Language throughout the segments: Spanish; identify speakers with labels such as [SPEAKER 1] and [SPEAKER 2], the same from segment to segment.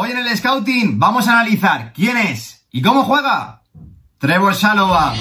[SPEAKER 1] Hoy en el Scouting vamos a analizar quién es y cómo juega Trevor Shalova.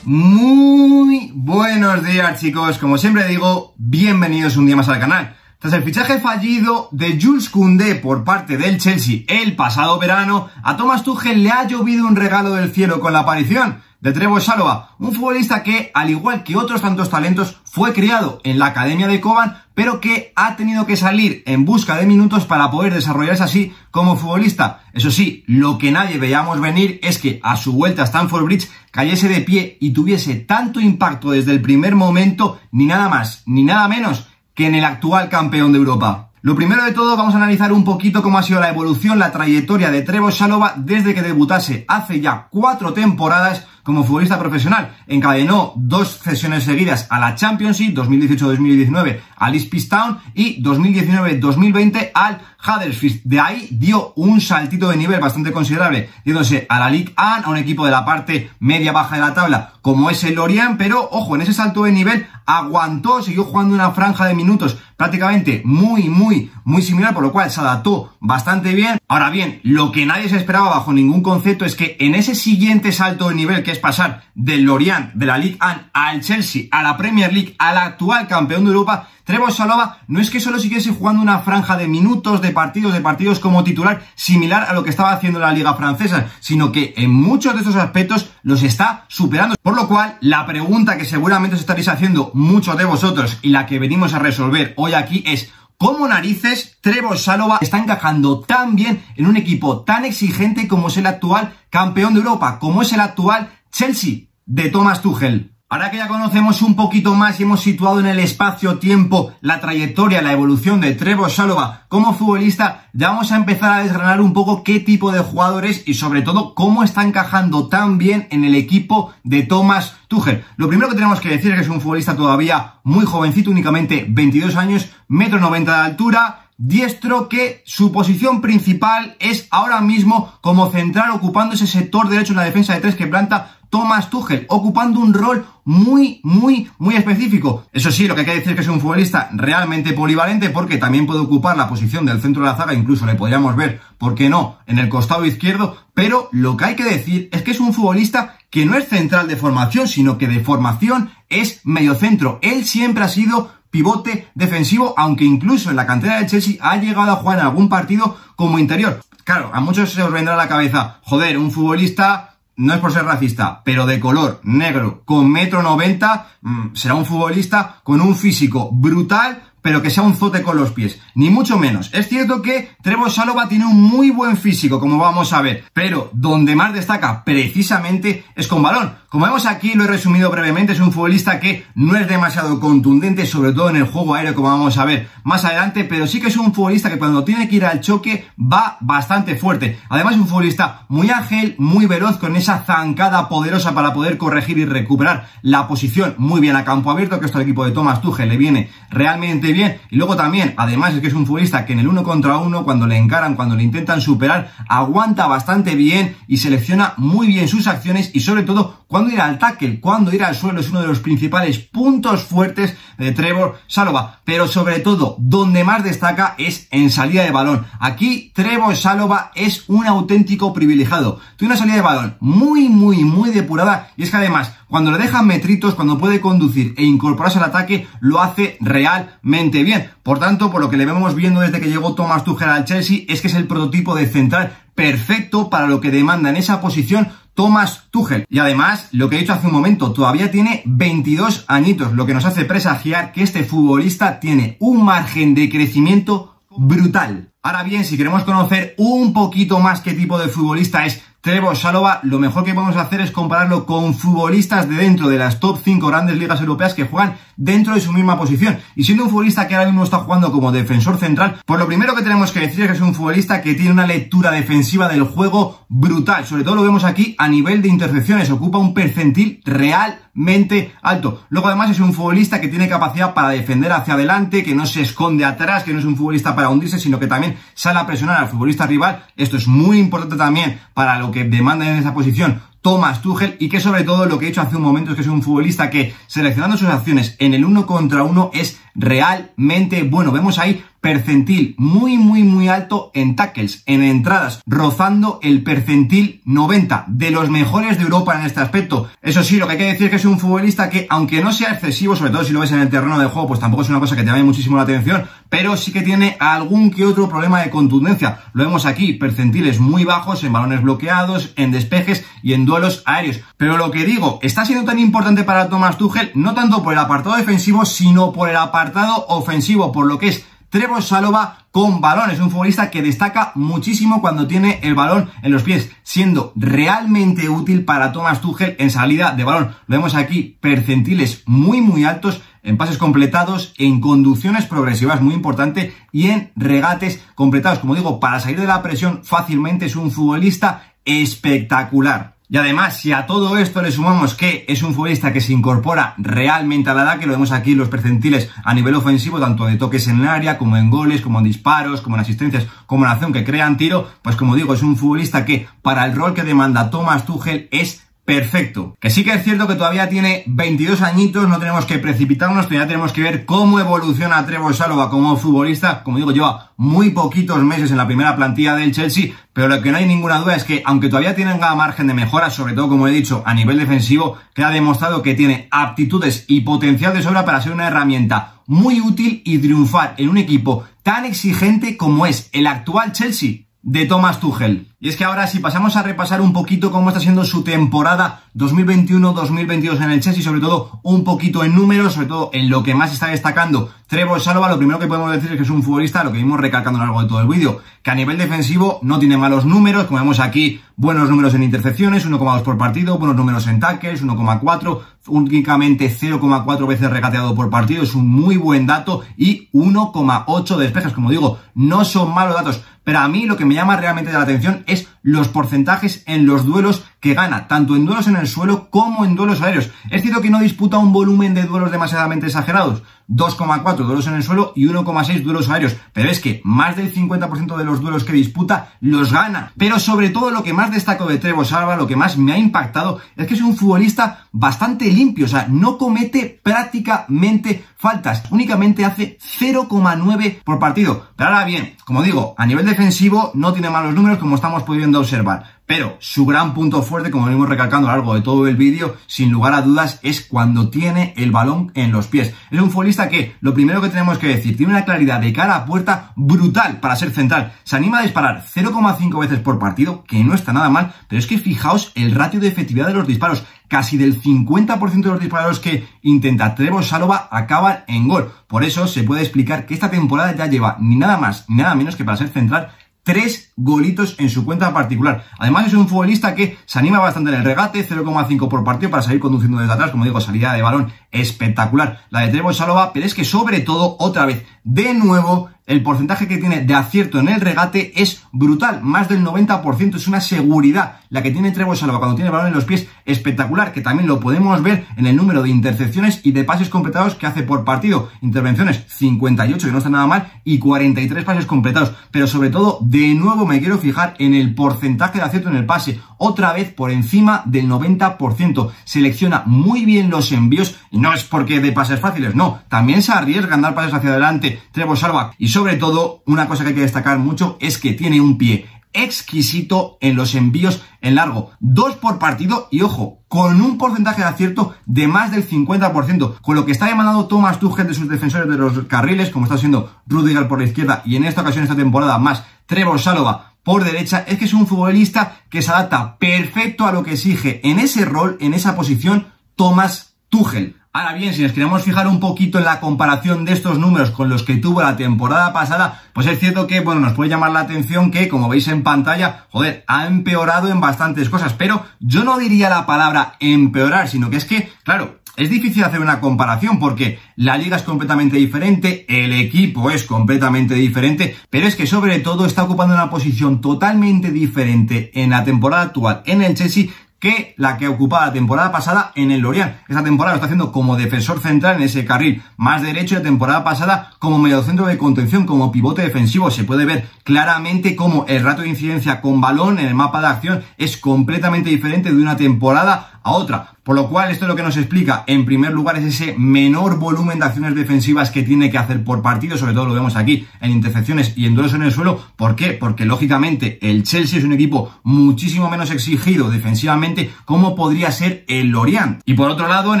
[SPEAKER 1] Muy buenos días chicos, como siempre digo, bienvenidos un día más al canal. Tras el fichaje fallido de Jules Koundé por parte del Chelsea el pasado verano, a Thomas Tuchel le ha llovido un regalo del cielo con la aparición de Trevor Shalova, un futbolista que, al igual que otros tantos talentos, fue criado en la academia de Coban, pero que ha tenido que salir en busca de minutos para poder desarrollarse así como futbolista. Eso sí, lo que nadie veíamos venir es que a su vuelta a Stanford Bridge cayese de pie y tuviese tanto impacto desde el primer momento, ni nada más, ni nada menos que en el actual campeón de Europa. Lo primero de todo vamos a analizar un poquito cómo ha sido la evolución, la trayectoria de Trevor Shalova desde que debutase hace ya cuatro temporadas como futbolista profesional. Encadenó dos cesiones seguidas a la Championship, 2018-2019 al East Town y 2019-2020 al Huddersfield. De ahí dio un saltito de nivel bastante considerable, yéndose a la League 1, a un equipo de la parte media-baja de la tabla, como es el Lorient, pero ojo, en ese salto de nivel aguantó, siguió jugando una franja de minutos prácticamente muy, muy, muy similar, por lo cual se adaptó bastante bien. Ahora bien, lo que nadie se esperaba bajo ningún concepto es que en ese siguiente salto de nivel, que es pasar del Lorient, de la League 1, al Chelsea, a la Premier League, al actual campeón de Europa, Trevor Salova no es que solo siguiese jugando una franja de minutos, de partidos, de partidos como titular, similar a lo que estaba haciendo la Liga Francesa, sino que en muchos de estos aspectos los está superando. Por lo cual, la pregunta que seguramente os estaréis haciendo muchos de vosotros y la que venimos a resolver hoy aquí es ¿Cómo narices Trevor Salova está encajando tan bien en un equipo tan exigente como es el actual campeón de Europa, como es el actual Chelsea de Thomas Tuchel? Ahora que ya conocemos un poquito más y hemos situado en el espacio-tiempo la trayectoria, la evolución de Trevor Salova como futbolista, ya vamos a empezar a desgranar un poco qué tipo de jugadores y sobre todo cómo está encajando tan bien en el equipo de Thomas Tuchel. Lo primero que tenemos que decir es que es un futbolista todavía muy jovencito, únicamente 22 años, metro 90 de altura, diestro que su posición principal es ahora mismo como central ocupando ese sector derecho en la defensa de tres que planta Thomas Tuchel, ocupando un rol muy, muy, muy específico. Eso sí, lo que hay que decir es que es un futbolista realmente polivalente porque también puede ocupar la posición del centro de la zaga, incluso le podríamos ver, ¿por qué no?, en el costado izquierdo, pero lo que hay que decir es que es un futbolista que no es central de formación, sino que de formación es mediocentro. Él siempre ha sido pivote defensivo, aunque incluso en la cantera del Chelsea ha llegado a jugar en algún partido como interior. Claro, a muchos se os vendrá a la cabeza, joder, un futbolista no es por ser racista, pero de color negro, con metro noventa, mm, será un futbolista con un físico brutal, pero que sea un zote con los pies, ni mucho menos. Es cierto que Trevor Salova tiene un muy buen físico, como vamos a ver, pero donde más destaca precisamente es con balón. Como vemos aquí, lo he resumido brevemente, es un futbolista que no es demasiado contundente, sobre todo en el juego aéreo, como vamos a ver más adelante, pero sí que es un futbolista que cuando tiene que ir al choque va bastante fuerte. Además es un futbolista muy ágil, muy veloz, con esa zancada poderosa para poder corregir y recuperar la posición muy bien a campo abierto, que esto al equipo de Thomas Tuchel le viene realmente bien. Y luego también, además es que es un futbolista que en el uno contra uno, cuando le encaran, cuando le intentan superar, aguanta bastante bien y selecciona muy bien sus acciones y sobre todo cuando ir al tackle, cuando ir al suelo es uno de los principales puntos fuertes de Trevor Salova. Pero sobre todo, donde más destaca es en salida de balón. Aquí Trevor Salova es un auténtico privilegiado. Tiene una salida de balón muy, muy, muy depurada y es que además cuando le dejan metritos, cuando puede conducir e incorporarse al ataque, lo hace realmente bien. Por tanto, por lo que le vemos viendo desde que llegó Thomas Tuchel al Chelsea, es que es el prototipo de central perfecto para lo que demanda en esa posición Thomas Tuchel. Y además, lo que he dicho hace un momento, todavía tiene 22 añitos, lo que nos hace presagiar que este futbolista tiene un margen de crecimiento brutal. Ahora bien, si queremos conocer un poquito más qué tipo de futbolista es Trevor Salova, lo mejor que podemos hacer es compararlo con futbolistas de dentro de las top 5 grandes ligas europeas que juegan dentro de su misma posición. Y siendo un futbolista que ahora mismo está jugando como defensor central, pues lo primero que tenemos que decir es que es un futbolista que tiene una lectura defensiva del juego brutal. Sobre todo lo vemos aquí a nivel de intercepciones, ocupa un percentil realmente alto. Luego además es un futbolista que tiene capacidad para defender hacia adelante, que no se esconde atrás, que no es un futbolista para hundirse, sino que también sale a presionar al futbolista rival. Esto es muy importante también para lo que demanda en esa posición Thomas Tuchel y que sobre todo lo que he dicho hace un momento es que es un futbolista que seleccionando sus acciones en el uno contra uno es realmente bueno. Vemos ahí percentil muy, muy, muy alto en tackles, en entradas, rozando el percentil 90, de los mejores de Europa en este aspecto. Eso sí, lo que hay que decir es que es un futbolista que, aunque no sea excesivo, sobre todo si lo ves en el terreno de juego, pues tampoco es una cosa que te llame muchísimo la atención, pero sí que tiene algún que otro problema de contundencia. Lo vemos aquí, percentiles muy bajos en balones bloqueados, en despejes y en duelos aéreos. Pero lo que digo, está siendo tan importante para Thomas Tuchel, no tanto por el apartado defensivo, sino por el apartado ofensivo, por lo que es Trevor Salova con balón. Es un futbolista que destaca muchísimo cuando tiene el balón en los pies, siendo realmente útil para Thomas Tuchel en salida de balón. Lo vemos aquí, percentiles muy muy altos en pases completados, en conducciones progresivas, muy importante, y en regates completados. Como digo, para salir de la presión fácilmente es un futbolista espectacular. Y además, si a todo esto le sumamos que es un futbolista que se incorpora realmente a la edad, que lo vemos aquí los percentiles a nivel ofensivo, tanto de toques en el área, como en goles, como en disparos, como en asistencias, como en acción que crean tiro, pues como digo, es un futbolista que para el rol que demanda Thomas Tuchel es perfecto. Que sí que es cierto que todavía tiene 22 añitos, no tenemos que precipitarnos, todavía tenemos que ver cómo evoluciona Trevor Salova como futbolista. Como digo, lleva muy poquitos meses en la primera plantilla del Chelsea, pero lo que no hay ninguna duda es que, aunque todavía tiene margen de mejora, sobre todo como he dicho, a nivel defensivo, queda demostrado que tiene aptitudes y potencial de sobra para ser una herramienta muy útil y triunfar en un equipo tan exigente como es el actual Chelsea de Thomas Tuchel. Y es que ahora si pasamos a repasar un poquito cómo está siendo su temporada 2021-2022 en el Chelsea, sobre todo un poquito en números, sobre todo en lo que más está destacando Trevor Salva, lo primero que podemos decir es que es un futbolista, lo que vimos recalcando a lo largo de todo el vídeo, que a nivel defensivo no tiene malos números, como vemos aquí, buenos números en intercepciones, 1,2 por partido, buenos números en tackles, 1,4, únicamente 0,4 veces regateado por partido, es un muy buen dato, y 1,8 despejas, como digo, no son malos datos, pero a mí lo que me llama realmente la atención es los porcentajes en los duelos que gana, tanto en duelos en el suelo como en duelos aéreos. Es cierto que no disputa un volumen de duelos demasiadamente exagerados, 2,4 duelos en el suelo y 1,6 duelos aéreos, pero es que más del 50% de los duelos que disputa los gana. Pero sobre todo lo que más destaco de Trevo Salva, lo que más me ha impactado, es que es un futbolista bastante limpio, o sea, no comete prácticamente faltas, únicamente hace 0,9 por partido. Pero ahora bien, como digo, a nivel defensivo no tiene malos números como estamos pudiendo observar. Pero su gran punto fuerte, como venimos recalcando a lo largo de todo el vídeo, sin lugar a dudas, es cuando tiene el balón en los pies. Es un futbolista que, lo primero que tenemos que decir, tiene una claridad de cara a puerta brutal para ser central. Se anima a disparar 0,5 veces por partido, que no está nada mal, pero es que fijaos el ratio de efectividad de los disparos. Casi del 50% de los disparos que intenta Trevor Salova acaban en gol. Por eso se puede explicar que esta temporada ya lleva ni nada más ni nada menos que para ser central tres golitos en su cuenta particular. Además es un futbolista que se anima bastante en el regate, 0,5 por partido para salir conduciendo desde atrás, como digo, salida de balón espectacular la de Trevor Salova, pero es que sobre todo, otra vez, de nuevo, el porcentaje que tiene de acierto en el regate es brutal, más del 90%, es una seguridad la que tiene Trevor Salva cuando tiene el balón en los pies espectacular, que también lo podemos ver en el número de intercepciones y de pases completados que hace por partido. Intervenciones 58, que no está nada mal, y 43 pases completados. Pero sobre todo, de nuevo me quiero fijar en el porcentaje de acierto en el pase, otra vez por encima del 90%. Selecciona muy bien los envíos, y no es porque de pases fáciles, no, también se arriesga a dar pases hacia adelante Trevor Salva, y sobre todo, una cosa que hay que destacar mucho es que tiene un pie exquisito en los envíos en largo. Dos por partido y ojo, con un porcentaje de acierto de más del 50%, con lo que está demandando Thomas Tuchel de sus defensores de los carriles, como está siendo Rudiger por la izquierda y en esta ocasión, esta temporada, más Trevor Salova por derecha, es que es un futbolista que se adapta perfecto a lo que exige en ese rol, en esa posición, Thomas Tuchel. Ahora bien, si nos queremos fijar un poquito en la comparación de estos números con los que tuvo la temporada pasada, pues es cierto que, bueno, nos puede llamar la atención que, como veis en pantalla, joder, ha empeorado en bastantes cosas, pero yo no diría la palabra empeorar, sino que es que, claro, es difícil hacer una comparación porque la liga es completamente diferente, el equipo es completamente diferente, pero es que sobre todo está ocupando una posición totalmente diferente en la temporada actual en el Chelsea que la que ocupaba la temporada pasada en el Lorient. Esta temporada lo está haciendo como defensor central en ese carril más derecho la temporada pasada como mediocentro de contención, como pivote defensivo. Se puede ver claramente cómo el rato de incidencia con balón en el mapa de acción es completamente diferente de una temporada a otra. Por lo cual, esto es lo que nos explica, en primer lugar, es ese menor volumen de acciones defensivas que tiene que hacer por partido, sobre todo lo vemos aquí en intercepciones y en duelos en el suelo. ¿Por qué? Porque lógicamente el Chelsea es un equipo muchísimo menos exigido defensivamente como podría ser el Lorient. Y por otro lado, en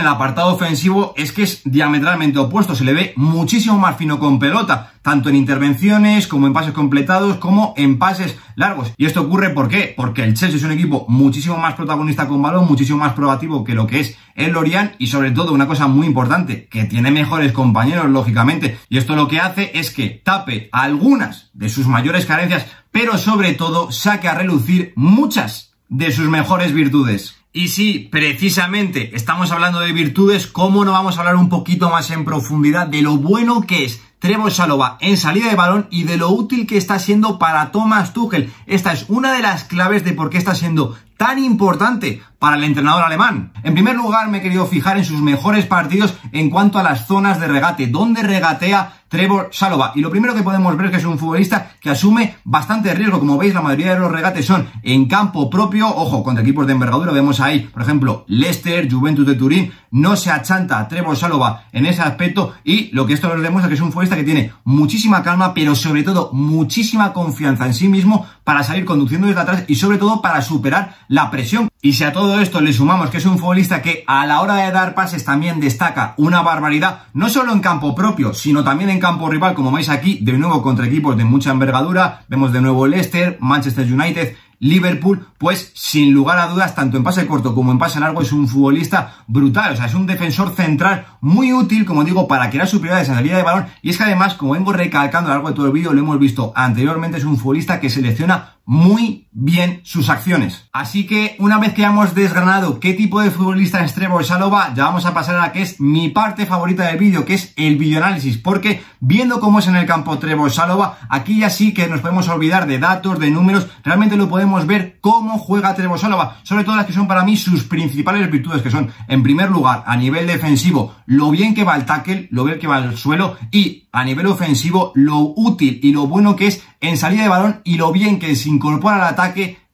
[SPEAKER 1] el apartado ofensivo es que es diametralmente opuesto, se le ve muchísimo más fino con pelota, tanto en intervenciones como en pases completados, como en pases largos. Y esto ocurre ¿por qué? Porque el Chelsea es un equipo muchísimo más protagonista con balón, muchísimo más probativo que lo que es el Lorient y sobre todo una cosa muy importante, que tiene mejores compañeros, lógicamente. Y esto lo que hace es que tape algunas de sus mayores carencias, pero sobre todo saque a relucir muchas de sus mejores virtudes. Y si precisamente estamos hablando de virtudes, ¿cómo no vamos a hablar un poquito más en profundidad de lo bueno que es Trevor Salova en salida de balón y de lo útil que está siendo para Thomas Tuchel. Esta es una de las claves de por qué está siendo tan importante para el entrenador alemán. En primer lugar, me he querido fijar en sus mejores partidos en cuanto a las zonas de regate, donde regatea Trevor Salova. Y lo primero que podemos ver es que es un futbolista que asume bastante riesgo. Como veis, la mayoría de los regates son en campo propio. Ojo, contra equipos de envergadura. Vemos ahí, por ejemplo, Leicester, Juventus de Turín. No se achanta Trevor Salova en ese aspecto. Y lo que esto nos demuestra que es un futbolista que tiene muchísima calma, pero sobre todo muchísima confianza en sí mismo para salir conduciendo desde atrás y sobre todo para superar la presión. Y si a todo esto le sumamos que es un futbolista que a la hora de dar pases también destaca una barbaridad, no solo en campo propio, sino también en campo rival, como veis aquí, de nuevo contra equipos de mucha envergadura, vemos de nuevo Leicester, Manchester United, Liverpool, pues sin lugar a dudas, tanto en pase corto como en pase largo, es un futbolista brutal. O sea, es un defensor central muy útil, como digo, para crear superioridades en salida de balón. Y es que además, como vengo recalcando a lo largo de todo el vídeo, lo hemos visto anteriormente, es un futbolista que selecciona muy bien sus acciones. Así que una vez que hemos desgranado qué tipo de futbolista es Trevor Salova, ya vamos a pasar a la que es mi parte favorita del vídeo, que es el videoanálisis, porque viendo cómo es en el campo Trevor Salova, aquí ya sí que nos podemos olvidar de datos, de números, realmente lo podemos ver cómo juega Trevor Salova, sobre todo las que son para mí sus principales virtudes, que son, en primer lugar, a nivel defensivo, lo bien que va el tackle, lo bien que va el suelo, y a nivel ofensivo, lo útil y lo bueno que es en salida de balón y lo bien que se incorpora al ataque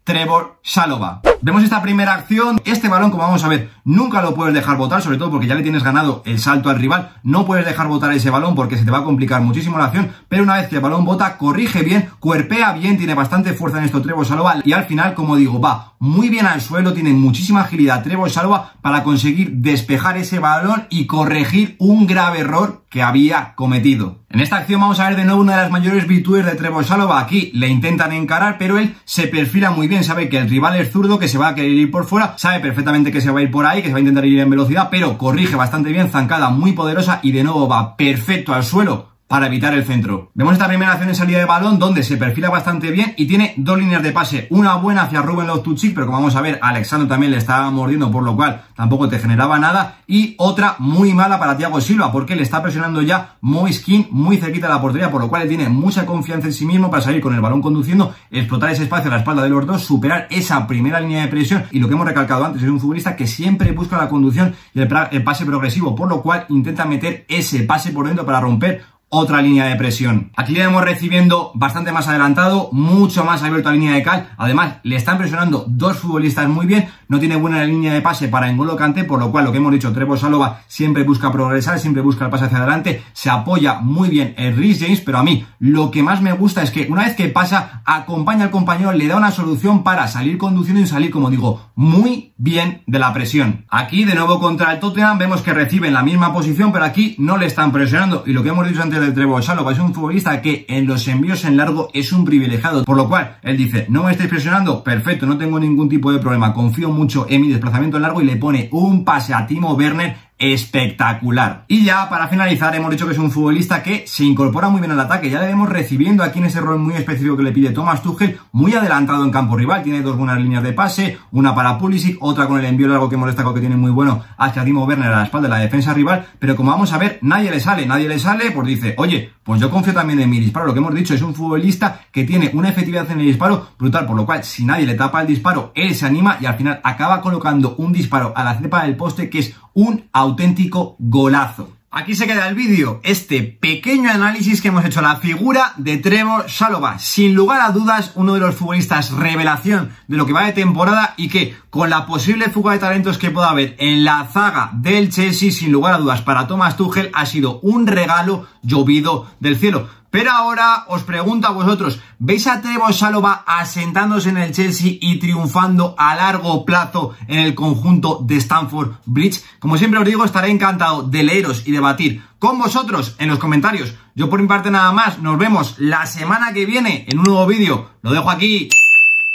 [SPEAKER 1] Trevor Salova. Vemos esta primera acción, este balón como vamos a ver nunca lo puedes dejar botar, sobre todo porque ya le tienes ganado el salto al rival, no puedes dejar botar ese balón porque se te va a complicar muchísimo la acción, pero una vez que el balón bota, corrige bien, cuerpea bien, tiene bastante fuerza en esto Trevor Salova y al final como digo va muy bien al suelo, tiene muchísima agilidad Trevor Salova para conseguir despejar ese balón y corregir un grave error que había cometido. En esta acción vamos a ver de nuevo una de las mayores virtudes de Trevor Salova. Aquí le intentan encarar, pero él se perfila muy bien. Sabe que el rival es zurdo, que se va a querer ir por fuera. Sabe perfectamente que se va a ir por ahí, que se va a intentar ir en velocidad, pero corrige bastante bien. Zancada muy poderosa y de nuevo va perfecto al suelo para evitar el centro. Vemos esta primera acción en salida de balón donde se perfila bastante bien y tiene dos líneas de pase. Una buena hacia Ruben Loftus-Cheek, pero como vamos a ver, Alexandro también le estaba mordiendo, por lo cual tampoco te generaba nada. Y otra muy mala para Thiago Silva, porque le está presionando ya Moiskin muy cerquita de la portería, por lo cual le tiene mucha confianza en sí mismo para salir con el balón conduciendo, explotar ese espacio a la espalda de los dos, superar esa primera línea de presión. Y lo que hemos recalcado antes, es un futbolista que siempre busca la conducción y el, el pase progresivo, por lo cual intenta meter ese pase por dentro para romper otra línea de presión. Aquí le vemos recibiendo bastante más adelantado, mucho más abierto a línea de cal. Además, le están presionando dos futbolistas muy bien. No tiene buena línea de pase para Engolo Kanté, por lo cual lo que hemos dicho, Trevor Salova siempre busca progresar, siempre busca el pase hacia adelante. Se apoya muy bien el Rhys James, pero a mí lo que más me gusta es que una vez que pasa, acompaña al compañero, le da una solución para salir conduciendo y salir, como digo, muy bien de la presión. Aquí, de nuevo contra el Tottenham, vemos que recibe en la misma posición, pero aquí no le están presionando. Y lo que hemos dicho antes del Trevor Salova es un futbolista que en los envíos en largo es un privilegiado, por lo cual él dice, no me estáis presionando, perfecto, no tengo ningún tipo de problema, confío mucho en mi desplazamiento en largo y le pone un pase a Timo Werner espectacular. Y ya para finalizar hemos dicho que es un futbolista que se incorpora muy bien al ataque, ya le vemos recibiendo aquí en ese rol muy específico que le pide Thomas Tuchel, muy adelantado en campo rival, tiene dos buenas líneas de pase, una para Pulisic, otra con el envío largo que hemos destacado que tiene muy bueno hacia Timo Werner a la espalda de la defensa rival, pero como vamos a ver, nadie le sale, nadie le sale, pues dice, oye, pues yo confío también en mi disparo, lo que hemos dicho es un futbolista que tiene una efectividad en el disparo brutal, por lo cual si nadie le tapa el disparo, él se anima y al final acaba colocando un disparo a la cepa del poste que es un auténtico golazo. Aquí se queda el vídeo, este pequeño análisis que hemos hecho a la figura de Trevor Shalova. Sin lugar a dudas, uno de los futbolistas revelación de lo que va de temporada y que con la posible fuga de talentos que pueda haber en la zaga del Chelsea, sin lugar a dudas, para Thomas Tuchel ha sido un regalo llovido del cielo. Pero ahora os pregunto a vosotros, ¿veis a Trevor Salova asentándose en el Chelsea y triunfando a largo plazo en el conjunto de Stanford Bridge? Como siempre os digo, estaré encantado de leeros y debatir con vosotros en los comentarios. Yo por mi parte nada más, nos vemos la semana que viene en un nuevo vídeo. Lo dejo aquí.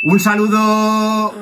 [SPEAKER 1] Un saludo.